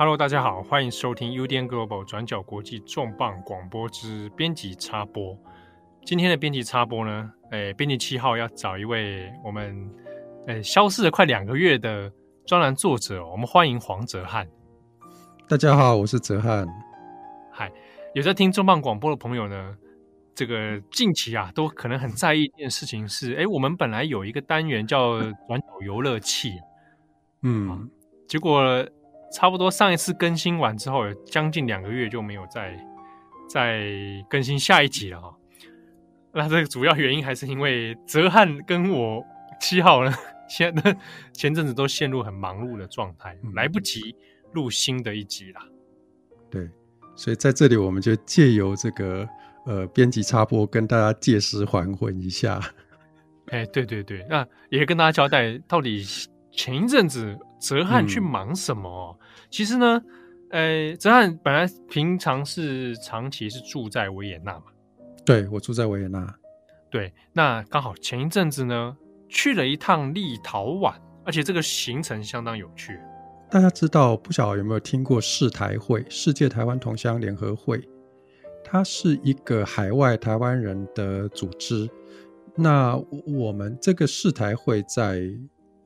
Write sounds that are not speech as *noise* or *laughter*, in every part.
Hello，大家好，欢迎收听 UDN Global 转角国际重磅广播之编辑插播。今天的编辑插播呢，诶，编辑七号要找一位我们诶消失了快两个月的专栏作者，我们欢迎黄哲翰。大家好，我是哲翰。嗨，有在听重磅广播的朋友呢，这个近期啊，都可能很在意一件事情是，诶，我们本来有一个单元叫转角游乐器，嗯，啊，结果。差不多上一次更新完之后，有将近两个月就没有再再更新下一集了哈。那这个主要原因还是因为泽汉跟我七号呢，*laughs* 现在前阵子都陷入很忙碌的状态，嗯、来不及录新的一集啦。对，所以在这里我们就借由这个呃编辑插播跟大家借尸还魂一下。哎，对对对，那也跟大家交代到底。前一阵子，哲翰去忙什么？嗯、其实呢，呃，哲翰本来平常是长期是住在维也纳嘛。对，我住在维也纳。对，那刚好前一阵子呢，去了一趟立陶宛，而且这个行程相当有趣。大家知道，不晓得有没有听过世台会（世界台湾同乡联合会）？它是一个海外台湾人的组织。那我们这个世台会在。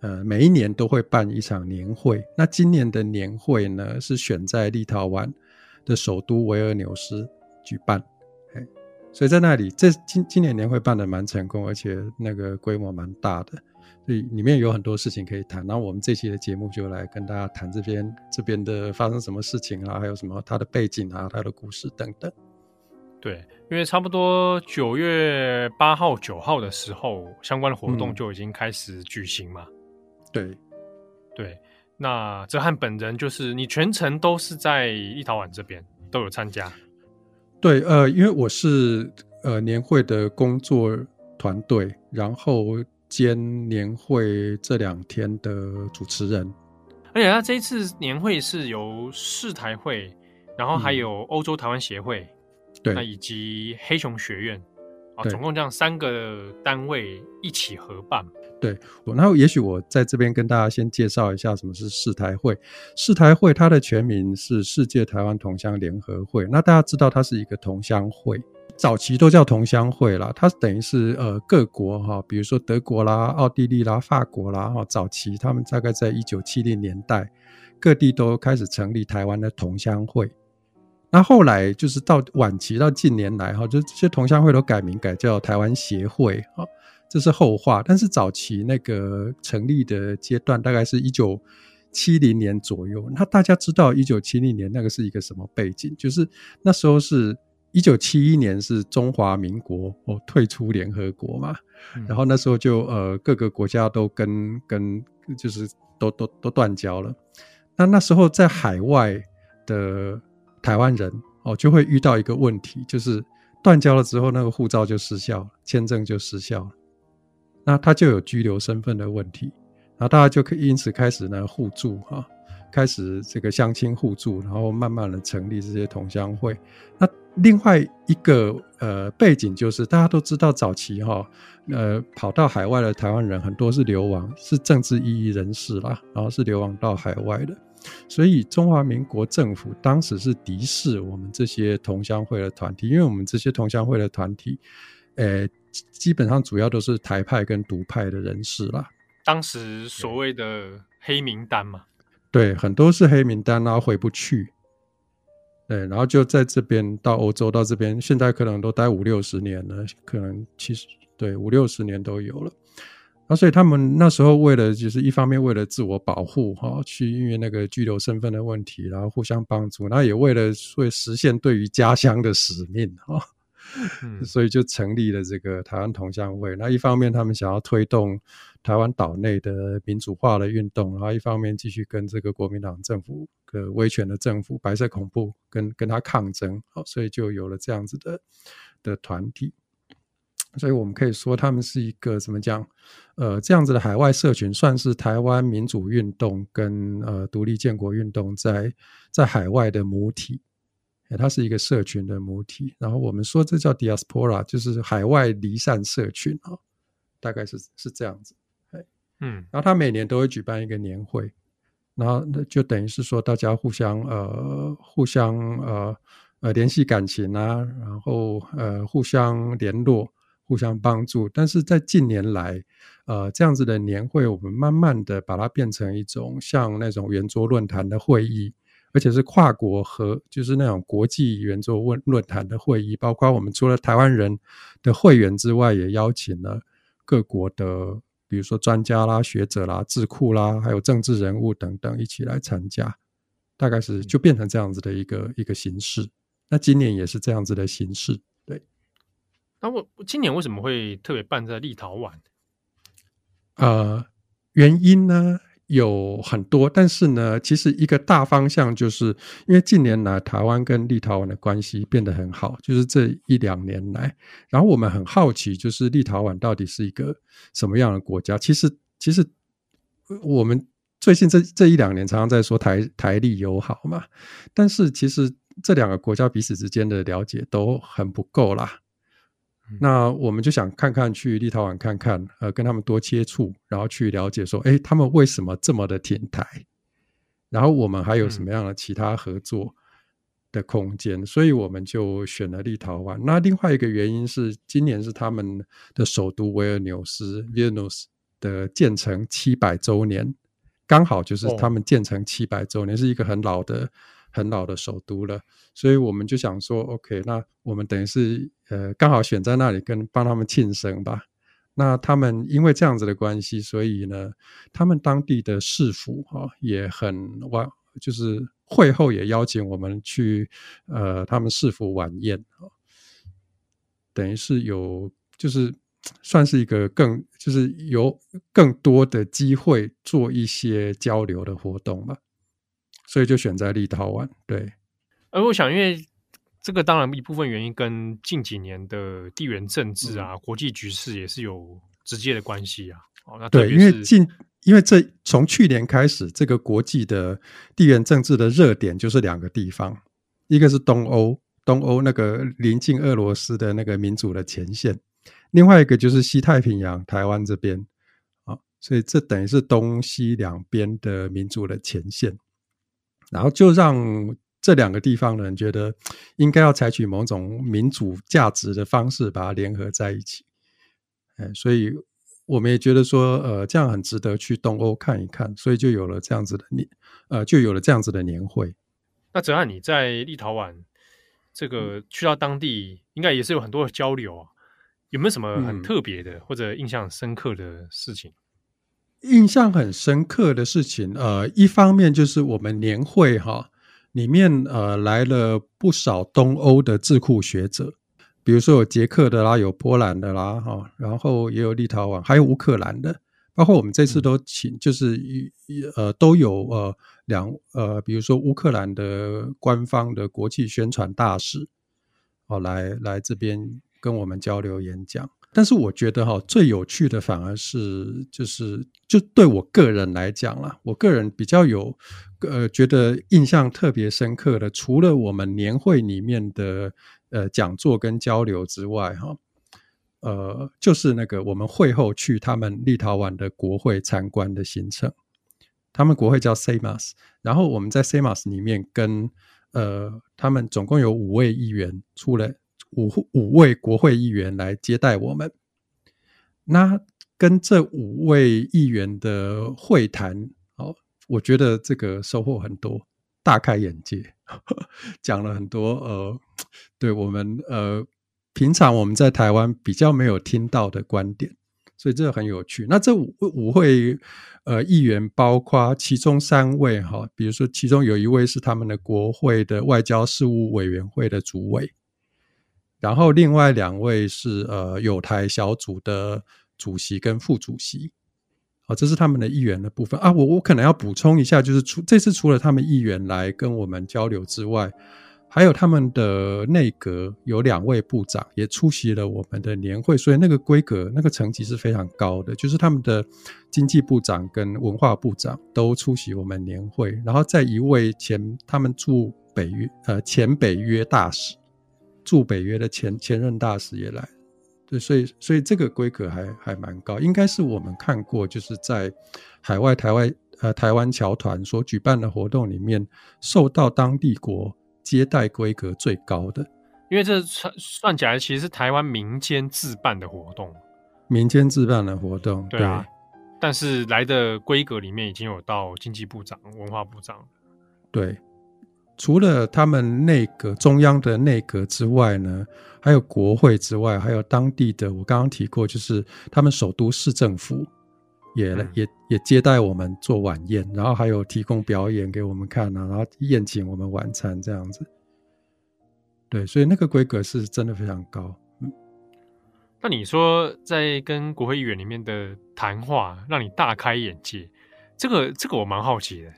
呃，每一年都会办一场年会。那今年的年会呢，是选在立陶宛的首都维尔纽斯举办。哎，所以在那里，这今今年年会办得蛮成功，而且那个规模蛮大的，所以里面有很多事情可以谈。那我们这期的节目就来跟大家谈这边这边的发生什么事情啊，还有什么它的背景啊，它的故事等等。对，因为差不多九月八号、九号的时候，相关的活动就已经开始举行嘛。嗯对，对，那哲翰本人就是你全程都是在立陶宛这边都有参加。对，呃，因为我是呃年会的工作团队，然后兼年会这两天的主持人。而且他这一次年会是由世台会，然后还有欧洲台湾协会，对、以及黑熊学院啊，总共这样三个单位一起合办。对，然后也许我在这边跟大家先介绍一下什么是世台会。世台会它的全名是世界台湾同乡联合会。那大家知道它是一个同乡会，早期都叫同乡会啦。它等于是呃各国哈，比如说德国啦、奥地利啦、法国啦哈，早期他们大概在一九七零年代，各地都开始成立台湾的同乡会。那后来就是到晚期到近年来哈，就这些同乡会都改名改叫台湾协会哈。这是后话，但是早期那个成立的阶段大概是一九七零年左右。那大家知道一九七零年那个是一个什么背景？就是那时候是一九七一年是中华民国哦退出联合国嘛，嗯、然后那时候就呃各个国家都跟跟就是都都都断交了。那那时候在海外的台湾人哦就会遇到一个问题，就是断交了之后那个护照就失效了，签证就失效了。那他就有居留身份的问题，然后大家就可以因此开始呢互助哈，开始这个相亲互助，然后慢慢的成立这些同乡会。那另外一个呃背景就是大家都知道早期哈，呃跑到海外的台湾人很多是流亡，是政治异议人士啦，然后是流亡到海外的，所以中华民国政府当时是敌视我们这些同乡会的团体，因为我们这些同乡会的团体，呃。基本上主要都是台派跟独派的人士啦。当时所谓的黑名单嘛，对，很多是黑名单，然后回不去。对，然后就在这边到欧洲到这边，现在可能都待五六十年了，可能其实对五六十年都有了。那所以他们那时候为了就是一方面为了自我保护哈，去因为那个居留身份的问题，然后互相帮助，然后也为了会实现对于家乡的使命哈。所以就成立了这个台湾同乡会。那一方面，他们想要推动台湾岛内的民主化的运动，然后一方面继续跟这个国民党政府、个威权的政府、白色恐怖跟跟他抗争。好，所以就有了这样子的的团体。所以我们可以说，他们是一个怎么讲？呃，这样子的海外社群，算是台湾民主运动跟呃独立建国运动在在海外的母体。它是一个社群的母体，然后我们说这叫 diaspora，就是海外离散社群啊，大概是是这样子。嗯，然后他每年都会举办一个年会，然后就等于是说大家互相呃互相呃呃联系感情啊，然后呃互相联络、互相帮助。但是在近年来，呃这样子的年会，我们慢慢的把它变成一种像那种圆桌论坛的会议，而且是跨国和就是那种国际圆桌论论坛的会议，包括我们除了台湾人的会员之外，也邀请了各国的。比如说专家啦、学者啦、智库啦，还有政治人物等等一起来参加，大概是就变成这样子的一个一个形式。那今年也是这样子的形式，对。那我今年为什么会特别办在立陶宛？呃，原因呢？有很多，但是呢，其实一个大方向就是，因为近年来台湾跟立陶宛的关系变得很好，就是这一两年来，然后我们很好奇，就是立陶宛到底是一个什么样的国家？其实，其实我们最近这这一两年常常在说台台立友好嘛，但是其实这两个国家彼此之间的了解都很不够啦。那我们就想看看去立陶宛看看，呃，跟他们多接触，然后去了解说，哎，他们为什么这么的挺台？然后我们还有什么样的其他合作的空间？嗯、所以我们就选了立陶宛。那另外一个原因是，今年是他们的首都维尔纽斯 （Vilnius） 的建成七百周年，刚好就是他们建成七百周年，哦、是一个很老的。很老的首都了，所以我们就想说，OK，那我们等于是呃刚好选在那里跟帮他们庆生吧。那他们因为这样子的关系，所以呢，他们当地的市府哈、哦、也很晚，就是会后也邀请我们去呃他们市府晚宴啊、哦，等于是有就是算是一个更就是有更多的机会做一些交流的活动吧。所以就选在立陶宛，对。而我想，因为这个当然一部分原因跟近几年的地缘政治啊、嗯、国际局势也是有直接的关系啊。哦，那对，因为近，因为这从去年开始，这个国际的地缘政治的热点就是两个地方，一个是东欧，东欧那个临近俄罗斯的那个民主的前线，另外一个就是西太平洋台湾这边啊，所以这等于是东西两边的民主的前线。然后就让这两个地方的人觉得 *tsk* 应该要采取某种民主价值的方式把它联合在一起，哎，所以我们也觉得说，呃，这样很值得去东欧看一看，所以就有了这样子的年，呃，就有了这样子的年会。那哲瀚，你在立陶宛这个去到当地，应该也是有很多的交流啊，有没有什么很特别的或者印象深刻的事情？印象很深刻的事情，呃，一方面就是我们年会哈里面呃来了不少东欧的智库学者，比如说有捷克的啦，有波兰的啦，哈，然后也有立陶宛，还有乌克兰的，包括我们这次都请，就是一呃都有呃两呃，比如说乌克兰的官方的国际宣传大使，哦，来来这边跟我们交流演讲。但是我觉得哈，最有趣的反而是就是就对我个人来讲啦，我个人比较有呃觉得印象特别深刻的，除了我们年会里面的呃讲座跟交流之外，哈，呃，就是那个我们会后去他们立陶宛的国会参观的行程，他们国会叫 Seimas，然后我们在 Seimas 里面跟呃他们总共有五位议员出来。五五位国会议员来接待我们，那跟这五位议员的会谈，哦，我觉得这个收获很多，大开眼界，*laughs* 讲了很多呃，对我们呃平常我们在台湾比较没有听到的观点，所以这个很有趣。那这五五位呃议员，包括其中三位哈、比如说其中有一位是他们的国会的外交事务委员会的主委。然后另外两位是呃友台小组的主席跟副主席，好，这是他们的议员的部分啊。我我可能要补充一下，就是除这次除了他们议员来跟我们交流之外，还有他们的内阁有两位部长也出席了我们的年会，所以那个规格那个层级是非常高的。就是他们的经济部长跟文化部长都出席我们年会，然后再一位前他们驻北约呃前北约大使。驻北约的前前任大使也来，对，所以所以这个规格还还蛮高，应该是我们看过就是在海外台湾呃台湾侨团所举办的活动里面，受到当地国接待规格最高的。因为这算算起来，其实是台湾民间自办的活动，民间自办的活动，对啊。但是来的规格里面已经有到经济部长、文化部长。对，除了他们内阁中央的内阁之外呢，还有国会之外，还有当地的，我刚刚提过，就是他们首都市政府也、嗯、也也接待我们做晚宴，然后还有提供表演给我们看啊，然后宴请我们晚餐这样子。对，所以那个规格是真的非常高。嗯，那你说在跟国会议员里面的谈话，让你大开眼界，这个这个我蛮好奇的。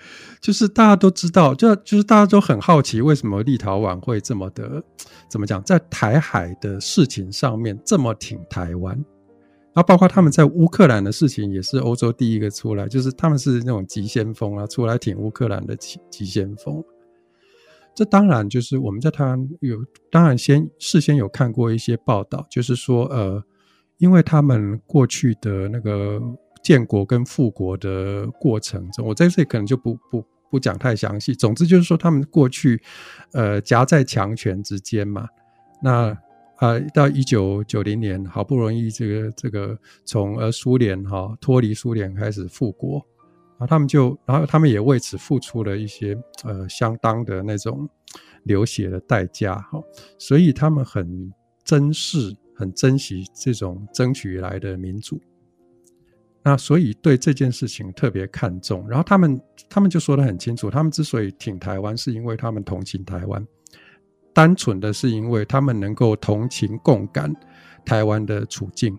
*laughs* 就是大家都知道，就就是大家都很好奇，为什么立陶宛会这么的怎么讲，在台海的事情上面这么挺台湾，然后包括他们在乌克兰的事情，也是欧洲第一个出来，就是他们是那种急先锋啊，出来挺乌克兰的急急先锋。这当然就是我们在台湾有，当然先事先有看过一些报道，就是说，呃，因为他们过去的那个建国跟复国的过程中，我在这里可能就不不不讲太详细。总之就是说，他们过去呃夹在强权之间嘛，那啊、呃、到一九九零年，好不容易这个这个从呃苏联哈脱离苏联开始复国。然后他们就，然后他们也为此付出了一些呃相当的那种流血的代价哈，所以他们很珍视、很珍惜这种争取来的民主。那所以对这件事情特别看重。然后他们他们就说得很清楚，他们之所以挺台湾，是因为他们同情台湾，单纯的是因为他们能够同情共感台湾的处境。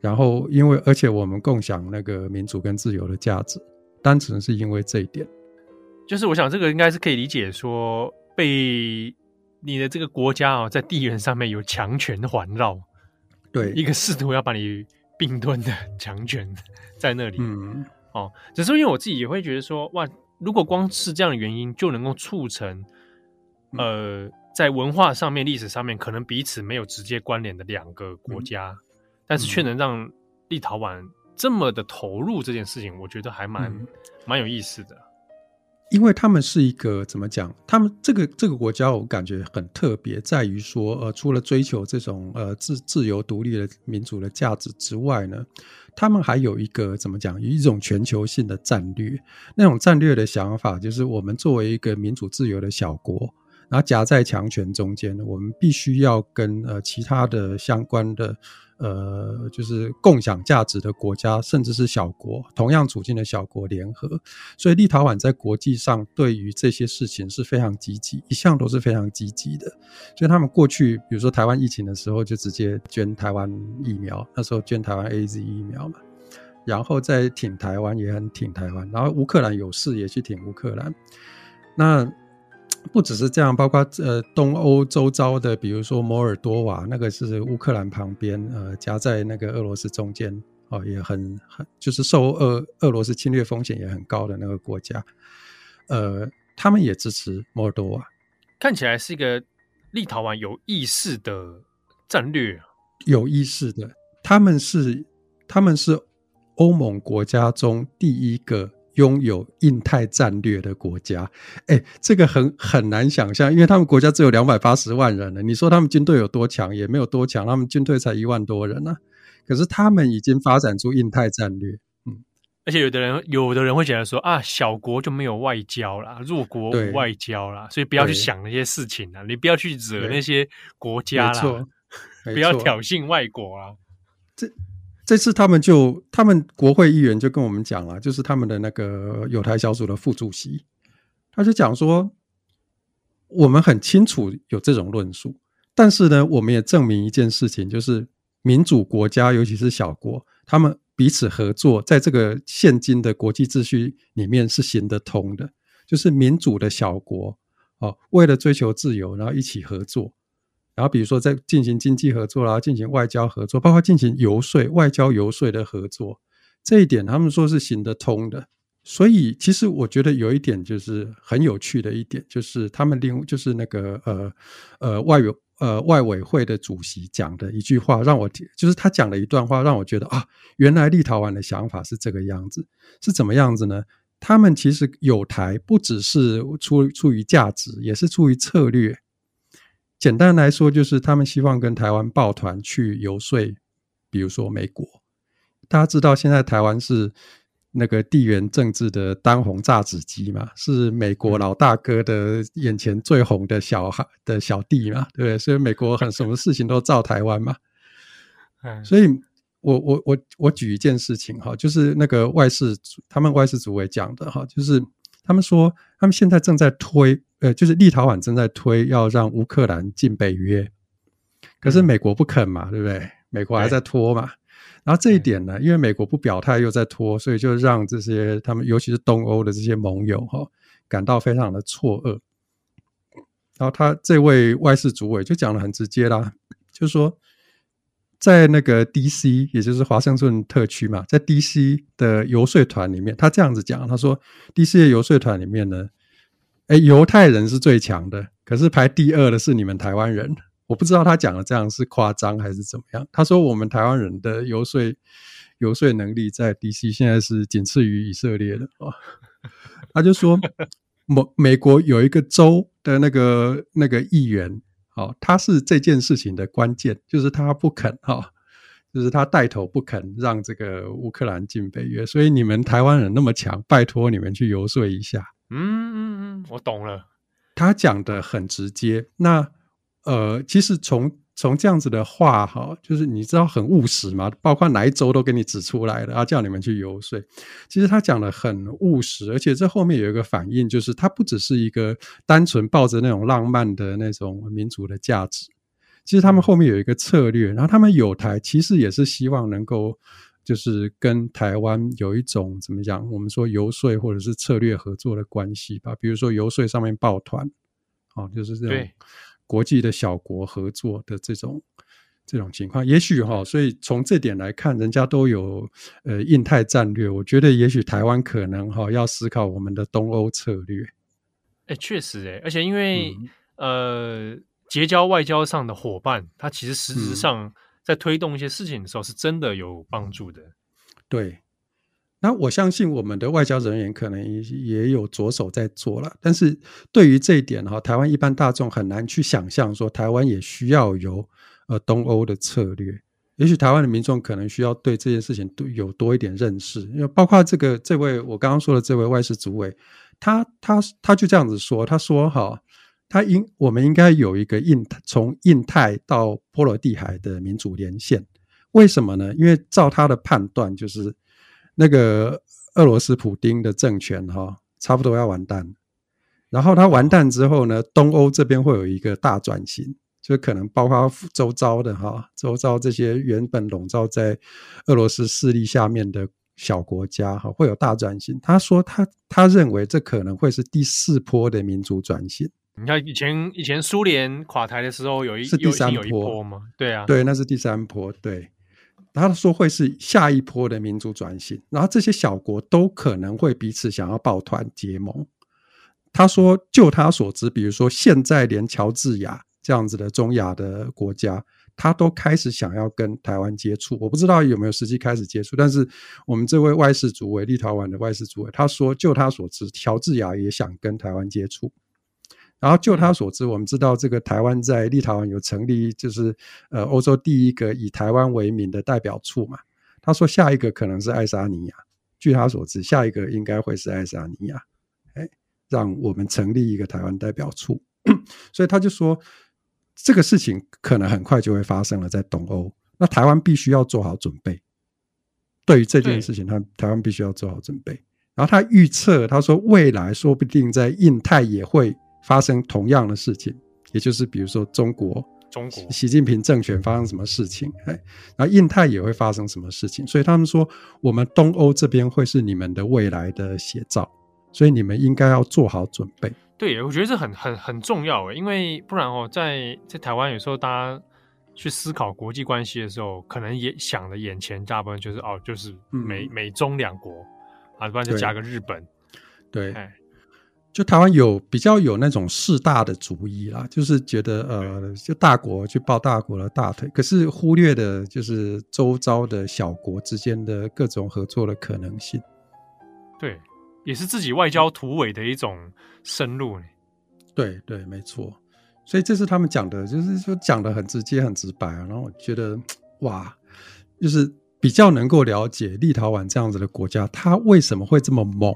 然后，因为而且我们共享那个民主跟自由的价值，单纯是因为这一点。就是我想，这个应该是可以理解说，被你的这个国家啊，在地缘上面有强权环绕，对，一个试图要把你并吞的强权在那里。嗯，哦，只是因为我自己也会觉得说，哇，如果光是这样的原因就能够促成，呃，在文化上面、历史上面可能彼此没有直接关联的两个国家。嗯但是却能让立陶宛这么的投入这件事情，我觉得还蛮蛮、嗯、有意思的。因为他们是一个怎么讲？他们这个这个国家，我感觉很特别，在于说，呃，除了追求这种呃自自由独立的民主的价值之外呢，他们还有一个怎么讲？有一种全球性的战略。那种战略的想法，就是我们作为一个民主自由的小国，然后夹在强权中间，我们必须要跟呃其他的相关的。呃，就是共享价值的国家，甚至是小国，同样处境的小国联合，所以立陶宛在国际上对于这些事情是非常积极，一向都是非常积极的。所以他们过去，比如说台湾疫情的时候，就直接捐台湾疫苗，那时候捐台湾 AZ 疫苗嘛，然后再挺台湾也很挺台湾，然后乌克兰有事也去挺乌克兰，那。不只是这样，包括呃东欧周遭的，比如说摩尔多瓦，那个是乌克兰旁边，呃夹在那个俄罗斯中间，哦也很很就是受俄俄罗斯侵略风险也很高的那个国家，呃他们也支持摩尔多瓦，看起来是一个立陶宛有意识的战略，有意识的，他们是他们是欧盟国家中第一个。拥有印太战略的国家，哎，这个很很难想象，因为他们国家只有两百八十万人呢。你说他们军队有多强，也没有多强，他们军队才一万多人呢、啊。可是他们已经发展出印太战略，嗯，而且有的人有的人会觉得说啊，小国就没有外交啦，弱国无外交啦，所以不要去想那些事情啦，你不要去惹那些国家啦，不要挑衅外国啊，这。这次他们就，他们国会议员就跟我们讲了，就是他们的那个友台小组的副主席，他就讲说，我们很清楚有这种论述，但是呢，我们也证明一件事情，就是民主国家，尤其是小国，他们彼此合作，在这个现今的国际秩序里面是行得通的，就是民主的小国，哦，为了追求自由，然后一起合作。然后，比如说，在进行经济合作啦，进行外交合作，包括进行游说、外交游说的合作，这一点他们说是行得通的。所以，其实我觉得有一点就是很有趣的一点，就是他们另就是那个呃呃外呃外委会的主席讲的一句话，让我就是他讲了一段话，让我觉得啊，原来立陶宛的想法是这个样子，是怎么样子呢？他们其实有台不只是出出于价值，也是出于策略。简单来说，就是他们希望跟台湾抱团去游说，比如说美国。大家知道，现在台湾是那个地缘政治的当红炸子鸡嘛，是美国老大哥的眼前最红的小孩的小弟嘛，对不对？所以美国很什么事情都照台湾嘛。*laughs* 所以我我我我举一件事情哈，就是那个外事他们外事组委讲的哈，就是他们说他们现在正在推。呃，就是立陶宛正在推要让乌克兰进北约，可是美国不肯嘛，对不对？美国还在拖嘛。然后这一点呢，因为美国不表态又在拖，所以就让这些他们，尤其是东欧的这些盟友哈，感到非常的错愕。然后他这位外事主委就讲的很直接啦，就是说，在那个 DC，也就是华盛顿特区嘛，在 DC 的游说团里面，他这样子讲，他说，DC 的游说团里面呢。哎，犹太人是最强的，可是排第二的是你们台湾人。我不知道他讲的这样是夸张还是怎么样。他说我们台湾人的游说游说能力在 DC 现在是仅次于以色列的啊。他就说美美国有一个州的那个那个议员，哦，他是这件事情的关键，就是他不肯哈，就是他带头不肯让这个乌克兰进北约，所以你们台湾人那么强，拜托你们去游说一下。嗯嗯嗯，我懂了。他讲的很直接。那呃，其实从从这样子的话哈，就是你知道很务实嘛，包括哪一周都给你指出来了，要叫你们去游说。其实他讲的很务实，而且这后面有一个反应，就是他不只是一个单纯抱着那种浪漫的那种民族的价值，其实他们后面有一个策略，然后他们有台其实也是希望能够。就是跟台湾有一种怎么讲？我们说游说或者是策略合作的关系吧。比如说游说上面抱团，啊，就是这种国际的小国合作的这种这种情况。也许哈，所以从这点来看，人家都有呃印太战略。我觉得也许台湾可能哈要思考我们的东欧策略。哎，确实哎，而且因为、嗯、呃结交外交上的伙伴，他其实实质上、嗯。在推动一些事情的时候，是真的有帮助的。对，那我相信我们的外交人员可能也有着手在做了。但是对于这一点哈，台湾一般大众很难去想象说，台湾也需要有呃东欧的策略。也许台湾的民众可能需要对这件事情都有多一点认识，因为包括这个这位我刚刚说的这位外事主委，他他他就这样子说，他说哈。他应我们应该有一个印从印太到波罗的海的民主连线，为什么呢？因为照他的判断，就是那个俄罗斯普丁的政权哈，差不多要完蛋。然后他完蛋之后呢，东欧这边会有一个大转型，就可能包括周遭的哈，周遭这些原本笼罩在俄罗斯势力下面的小国家哈，会有大转型。他说他他认为这可能会是第四波的民主转型。你看以前以前苏联垮台的时候，有一是第三波，有一波吗？对啊，对，那是第三波。对，他说会是下一波的民主转型，然后这些小国都可能会彼此想要抱团结盟。他说，就他所知，比如说现在连乔治亚这样子的中亚的国家，他都开始想要跟台湾接触。我不知道有没有实际开始接触，但是我们这位外事主委，立陶宛的外事主委，他说，就他所知，乔治亚也想跟台湾接触。然后就他所知，我们知道这个台湾在立陶宛有成立，就是呃欧洲第一个以台湾为名的代表处嘛。他说下一个可能是爱沙尼亚，据他所知，下一个应该会是爱沙尼亚。哎，让我们成立一个台湾代表处，*clears throat* 所以他就说这个事情可能很快就会发生了，在东欧。那台湾必须要做好准备，对于这件事情，他台湾必须要做好准备。然后他预测，他说未来说不定在印太也会。发生同样的事情，也就是比如说中国，中国。习近平政权发生什么事情，哎，然后印太也会发生什么事情，所以他们说我们东欧这边会是你们的未来的写照，所以你们应该要做好准备。对，我觉得这很很很重要诶，因为不然哦，在在台湾有时候大家去思考国际关系的时候，可能也想的眼前大部分就是哦，就是美、嗯、美中两国啊，不然就加个日本，对。就台湾有比较有那种势大的主义啦，就是觉得呃，就大国去抱大国的大腿，可是忽略的就是周遭的小国之间的各种合作的可能性。对，也是自己外交突围的一种深入。对对，没错。所以这是他们讲的，就是说讲的很直接、很直白啊。然后我觉得 *tsk* 哇，就是比较能够了解立陶宛这样子的国家，它为什么会这么猛。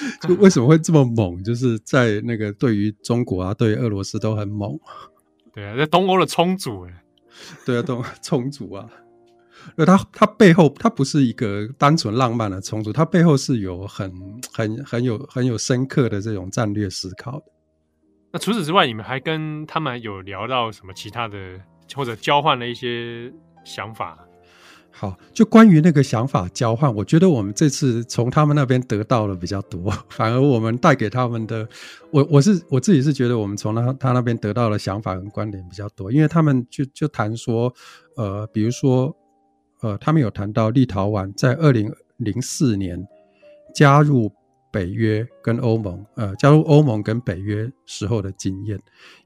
*laughs* 就为什么会这么猛？就是在那个对于中国啊，对于俄罗斯都很猛。*laughs* 对啊，在东欧的冲突，哎，对啊，东 *laughs* 冲突啊。那它它背后，它不是一个单纯浪漫的冲突，它背后是有很很很有很有深刻的这种战略思考的。那除此之外，你们还跟他们有聊到什么其他的，或者交换了一些想法？好，就关于那个想法交换，我觉得我们这次从他们那边得到的比较多，*laughs* 反而我们带给他们的，我我是我自己是觉得我们从他他那边得到的想法跟观点比较多，因为他们就就谈说，呃，比如说，呃，他们有谈到立陶宛在二零零四年加入北约跟欧盟，呃，加入欧盟跟北约时候的经验，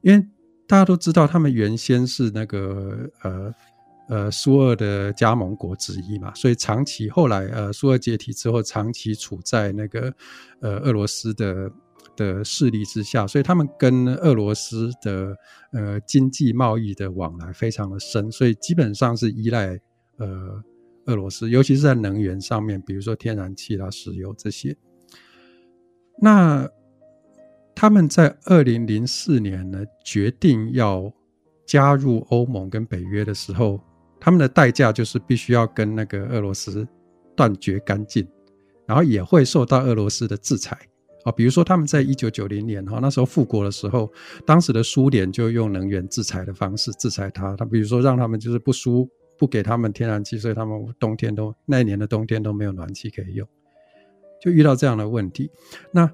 因为大家都知道他们原先是那个呃。呃，苏俄的加盟国之一嘛，所以长期后来，呃，苏俄解体之后，长期处在那个呃俄罗斯的的势力之下，所以他们跟俄罗斯的呃经济贸易的往来非常的深，所以基本上是依赖呃俄罗斯，尤其是在能源上面，比如说天然气啦、石油这些。那他们在二零零四年呢，决定要加入欧盟跟北约的时候。他们的代价就是必须要跟那个俄罗斯断绝干净，然后也会受到俄罗斯的制裁啊。比如说，他们在一九九零年哈那时候复国的时候，当时的苏联就用能源制裁的方式制裁他。他比如说让他们就是不输不给他们天然气，所以他们冬天都那一年的冬天都没有暖气可以用，就遇到这样的问题。那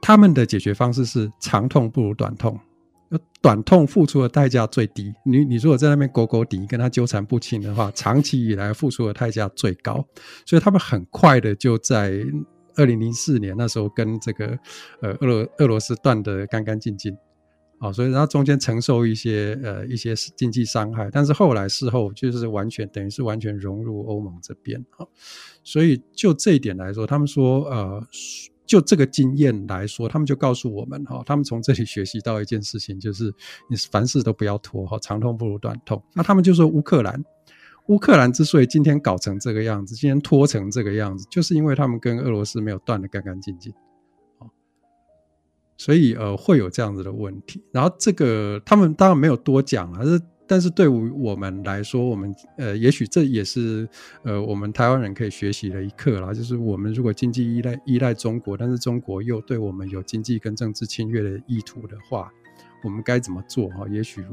他们的解决方式是长痛不如短痛。短痛付出的代价最低，你你如果在那边狗狗底，跟他纠缠不清的话，长期以来付出的代价最高。所以他们很快的就在二零零四年那时候跟这个呃俄罗俄罗斯断得干干净净，啊，所以然后中间承受一些呃一些经济伤害，但是后来事后就是完全等于是完全融入欧盟这边啊，所以就这一点来说，他们说呃。就这个经验来说，他们就告诉我们哈，他们从这里学习到一件事情，就是你凡事都不要拖哈，长痛不如短痛。那他们就说乌克兰，乌克兰之所以今天搞成这个样子，今天拖成这个样子，就是因为他们跟俄罗斯没有断得干干净净，所以呃会有这样子的问题。然后这个他们当然没有多讲了，是。但是对于我们来说，我们呃，也许这也是呃，我们台湾人可以学习的一课啦。就是我们如果经济依赖依赖中国，但是中国又对我们有经济跟政治侵略的意图的话，我们该怎么做？哈，也许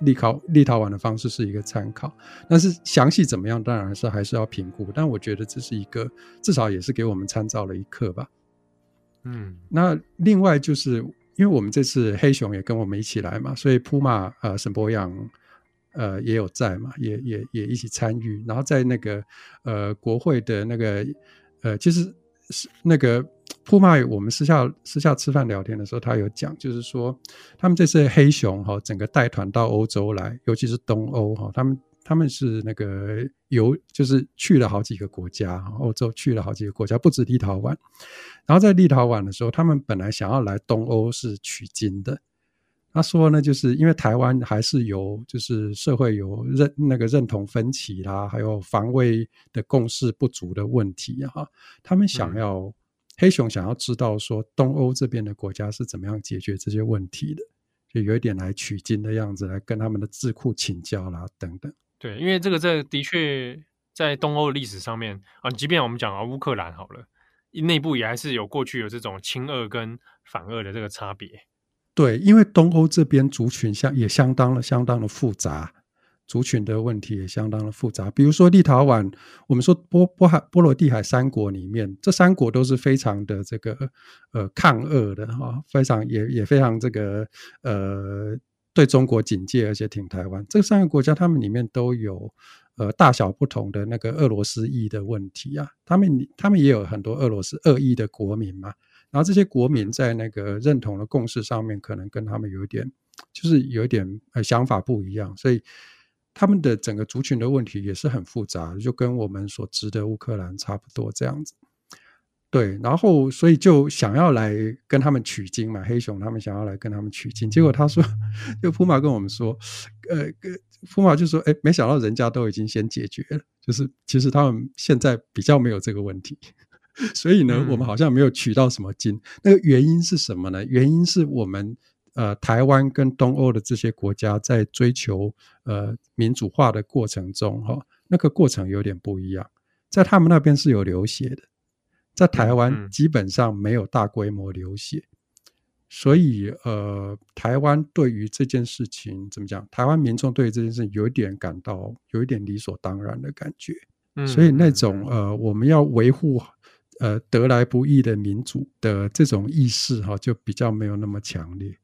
立陶立陶宛的方式是一个参考，但是详细怎么样，当然是还是要评估。但我觉得这是一个至少也是给我们参照的一课吧。嗯，那另外就是因为我们这次黑熊也跟我们一起来嘛，所以普马呃沈博洋。呃，也有在嘛，也也也一起参与，然后在那个呃国会的那个呃，其实是那个铺麦，我们私下私下吃饭聊天的时候，他有讲，就是说他们这次黑熊哈，整个带团到欧洲来，尤其是东欧哈，他们他们是那个游，就是去了好几个国家，欧洲去了好几个国家，不止立陶宛。然后在立陶宛的时候，他们本来想要来东欧是取经的。他说呢，就是因为台湾还是有，就是社会有认那个认同分歧啦，还有防卫的共识不足的问题哈。他们想要、嗯、黑熊想要知道说东欧这边的国家是怎么样解决这些问题的，就有一点来取经的样子，来跟他们的智库请教啦等等。对，因为这个这的确在东欧的历史上面啊，即便我们讲到乌克兰好了，内部也还是有过去有这种亲俄跟反俄的这个差别。对，因为东欧这边族群相也相当的相当的复杂，族群的问题也相当的复杂。比如说立陶宛，我们说波波海波罗的海三国里面，这三国都是非常的这个呃抗俄的哈，非常也也非常这个呃对中国警戒，而且挺台湾。这三个国家他们里面都有呃大小不同的那个俄罗斯裔的问题啊，他们他们也有很多俄罗斯恶意的国民嘛。然后这些国民在那个认同的共识上面，可能跟他们有一点，就是有一点呃想法不一样，所以他们的整个族群的问题也是很复杂，就跟我们所知的乌克兰差不多这样子。对，然后所以就想要来跟他们取经嘛，黑熊他们想要来跟他们取经，结果他说，*laughs* 就普马跟我们说，呃，普马就说，哎，没想到人家都已经先解决了，就是其实他们现在比较没有这个问题。所以呢，我们好像没有取到什么经。那个原因是什么呢？原因是我们呃，台湾跟东欧的这些国家在追求呃民主化的过程中，哈，那个过程有点不一样。在他们那边是有流血的，在台湾基本上没有大规模流血。所以呃，台湾对于这件事情怎么讲？台湾民众对于这件事情有一点感到有一点理所当然的感觉。所以那种呃，我们要维护。呃，得来不易的民主的这种意识哈，就比较没有那么强烈，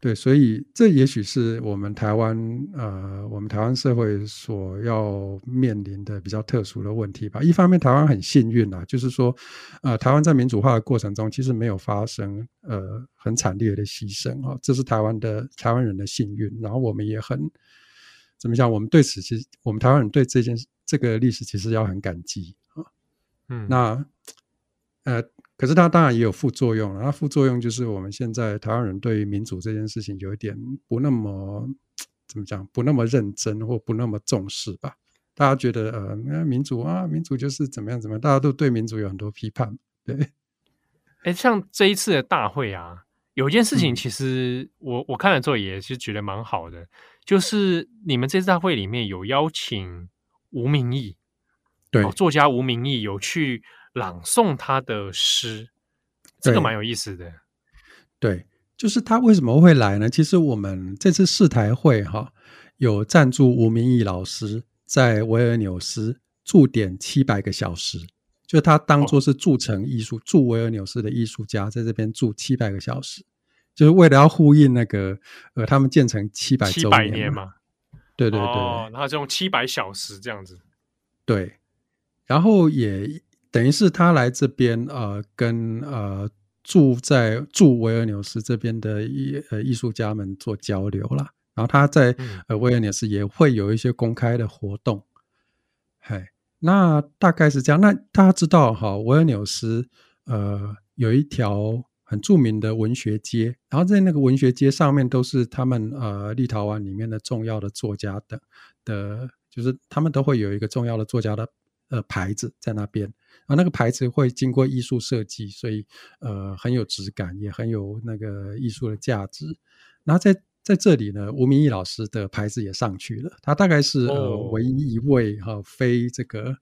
对，所以这也许是我们台湾呃，我们台湾社会所要面临的比较特殊的问题吧。一方面，台湾很幸运啊，就是说，呃，台湾在民主化的过程中，其实没有发生呃很惨烈的牺牲啊，这是台湾的台湾人的幸运。然后我们也很怎么讲？我们对此其实，我们台湾人对这件这个历史其实要很感激啊。嗯，那。呃，可是它当然也有副作用，它副作用就是我们现在台湾人对于民主这件事情有一点不那么怎么讲，不那么认真或不那么重视吧？大家觉得呃，民主啊，民主就是怎么样怎么样，大家都对民主有很多批判。对，哎，像这一次的大会啊，有一件事情其实我、嗯、我看了之后也是觉得蛮好的，就是你们这次大会里面有邀请吴明义，对，哦、作家吴明义有去。朗诵他的诗，这个蛮有意思的。对，就是他为什么会来呢？其实我们这次世台会哈有赞助吴明义老师在维尔纽斯驻点七百个小时，就他当做是驻城艺术驻维尔纽斯的艺术家，在这边住七百个小时，就是为了要呼应那个呃他们建成七百周年嘛。对对对，哦，然后就用七百小时这样子。对，然后也。等于是他来这边，呃，跟呃住在住维尔纽斯这边的艺呃艺术家们做交流啦。然后他在呃维尔纽斯也会有一些公开的活动。嘿，那大概是这样。那大家知道哈，维尔纽斯呃有一条很著名的文学街，然后在那个文学街上面都是他们呃立陶宛里面的重要的作家的的，就是他们都会有一个重要的作家的呃牌子在那边。啊，那个牌子会经过艺术设计，所以呃很有质感，也很有那个艺术的价值。然后在在这里呢，吴明义老师的牌子也上去了。他大概是呃唯一一位哈、呃、非这个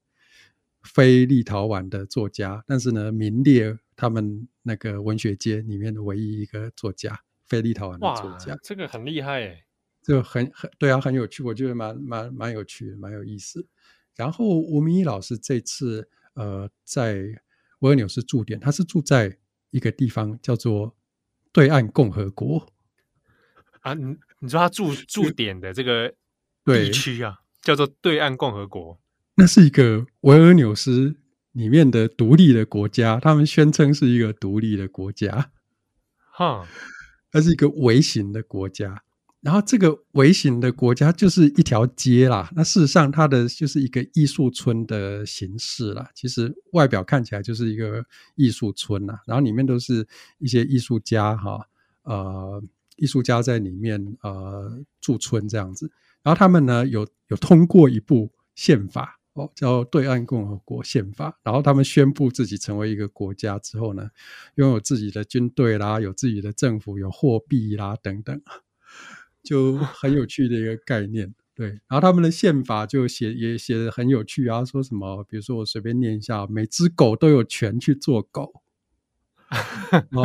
非立陶宛的作家，但是呢名列他们那个文学界里面的唯一一个作家，非立陶宛的作家。这个很厉害诶，这个很很对啊，很有趣，我觉得蛮蛮蛮有趣的，蛮有意思。然后吴明义老师这次。呃，在维尔纽斯驻点，他是住在一个地方叫做对岸共和国啊。你你说他驻驻点的这个 *laughs* 地区啊，叫做对岸共和国，那是一个维尔纽斯里面的独立的国家，他们宣称是一个独立的国家，哈，它是一个微型的国家。然后这个微型的国家就是一条街啦，那事实上它的就是一个艺术村的形式啦。其实外表看起来就是一个艺术村呐，然后里面都是一些艺术家哈，呃，艺术家在里面呃驻村这样子。然后他们呢有有通过一部宪法哦，叫《对岸共和国宪法》。然后他们宣布自己成为一个国家之后呢，拥有自己的军队啦，有自己的政府，有货币啦等等。就很有趣的一个概念，对。然后他们的宪法就写也写的很有趣啊，说什么？比如说我随便念一下，每只狗都有权去做狗，*laughs* 然后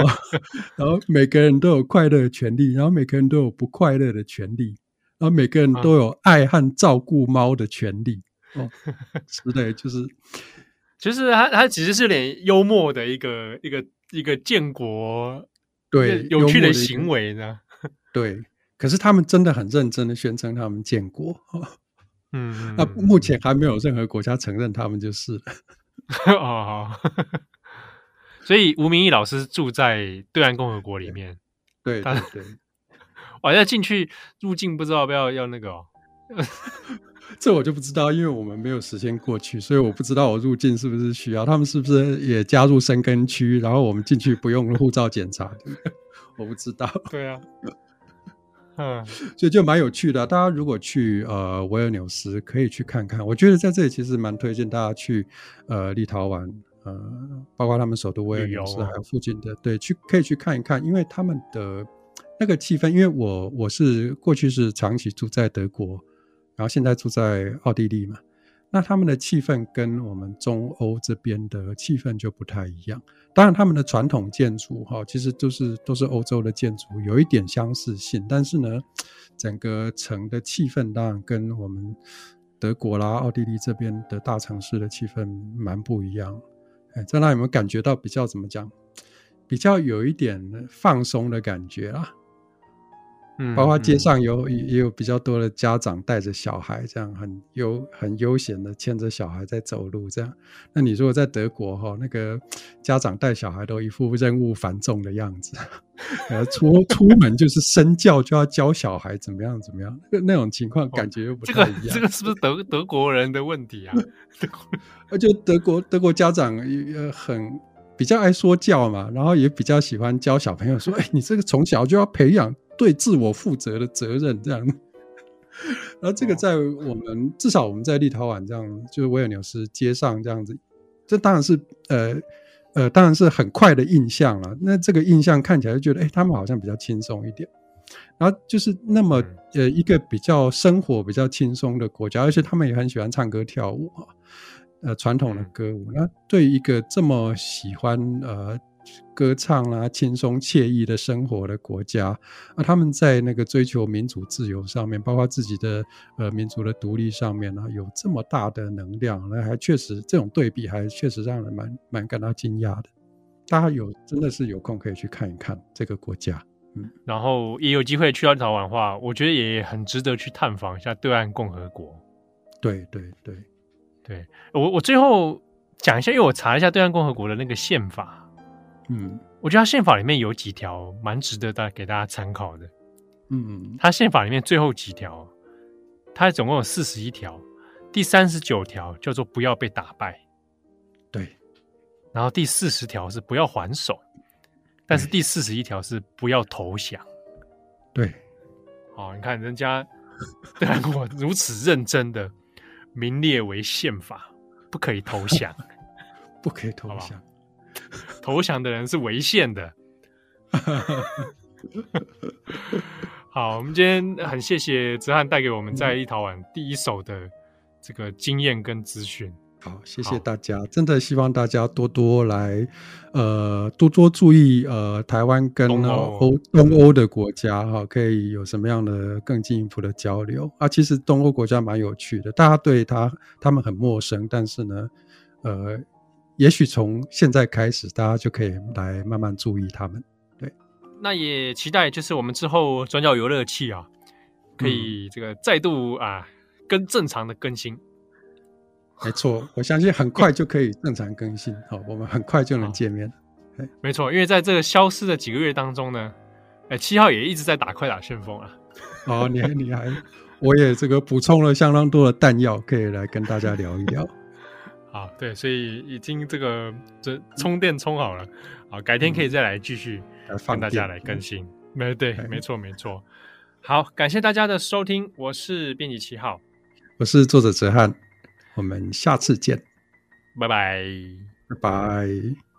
然后每个人都有快乐的权利，然后每个人都有不快乐的权利，然后每个人都有爱和照顾猫的权利。哦，*laughs* 是的，就是就是他他其实是有点幽默的一个一个一个建国对有趣的行为呢，*laughs* 对。可是他们真的很认真的宣称他们建国，嗯，那 *laughs* 目前还没有任何国家承认他们就是了。*laughs* 哦，所 *laughs* 所以吴明义老师住在对岸共和国里面，对对对，我要进去入境，不知道要不要要那个哦。这我就不知道，因为我们没有时间过去，所以我不知道我入境是不是需要。他们是不是也加入申根区，然后我们进去不用护照检查？我不知道。对啊，嗯，*laughs* 所以就蛮有趣的。大家如果去呃维尔纽斯，可以去看看。我觉得在这里其实蛮推荐大家去呃立陶宛，呃，包括他们首都维尔纽斯还有附近的，对，去可以去看一看，因为他们的那个气氛。因为我我是过去是长期住在德国。然后现在住在奥地利嘛，那他们的气氛跟我们中欧这边的气氛就不太一样。当然，他们的传统建筑哈，其实都是都是欧洲的建筑，有一点相似性。但是呢，整个城的气氛当然跟我们德国啦、奥地利这边的大城市的气氛蛮不一样。哎，在那有没有感觉到比较怎么讲？比较有一点放松的感觉啊？包括街上有、嗯、也有比较多的家长带着小孩，这样很悠很悠闲的牵着小孩在走路，这样。那你如果在德国哈，那个家长带小孩都一副任务繁重的样子，呃，出出门就是身教就要教小孩怎么样怎么样，那那种情况感觉又不太一样。这个这个是不是德德国人的问题啊？*laughs* 德国，*laughs* 而且德国德国家长呃很比较爱说教嘛，然后也比较喜欢教小朋友说，哎，你这个从小就要培养。对自我负责的责任，这样。*laughs* 然后这个在我们、哦、至少我们在立陶宛这样，就是维尔纽斯街上这样子，这当然是呃呃，当然是很快的印象了。那这个印象看起来就觉得，哎，他们好像比较轻松一点。然后就是那么呃一个比较生活比较轻松的国家，而且他们也很喜欢唱歌跳舞啊，呃，传统的歌舞。那对一个这么喜欢呃。歌唱啊，轻松惬意的生活的国家啊，他们在那个追求民主自由上面，包括自己的呃民族的独立上面呢，有这么大的能量，那还确实这种对比，还确实让人蛮蛮感到惊讶的。大家有真的是有空可以去看一看这个国家，嗯，然后也有机会去到立陶宛的话，我觉得也很值得去探访一下对岸共和国。对对对对，我我最后讲一下，因为我查一下对岸共和国的那个宪法。嗯，我觉得他宪法里面有几条蛮值得大给大家参考的。嗯，他宪法里面最后几条，他总共有四十一条，第三十九条叫做不要被打败，对。然后第四十条是不要还手，但是第四十一条是不要投降。对，好，你看人家对岸共和国如此认真的名列为宪法，不可以投降，*laughs* 不可以投降。投降的人是违宪的。*laughs* 好，我们今天很谢谢哲翰带给我们在立陶宛第一手的这个经验跟资讯。好，谢谢大家，真的希望大家多多来，呃，多多注意，呃，台湾跟欧东欧的国家哈，可以有什么样的更进一步的交流啊？其实东欧国家蛮有趣的，大家对他他们很陌生，但是呢，呃。也许从现在开始，大家就可以来慢慢注意他们。对，那也期待就是我们之后转角游乐器啊，可以这个再度啊跟正常的更新。没错，我相信很快就可以正常更新。*laughs* 好，我们很快就能见面。没错，因为在这个消失的几个月当中呢，哎，七号也一直在打快打旋风啊。哦，你还你还，我也这个补充了相当多的弹药，可以来跟大家聊一聊。*laughs* 好，对，所以已经这个这充电充好了，好，改天可以再来继续跟大家来更新。没、嗯、对，没错没错。好，感谢大家的收听，我是编辑七号，我是作者哲翰，我们下次见，拜拜，拜拜。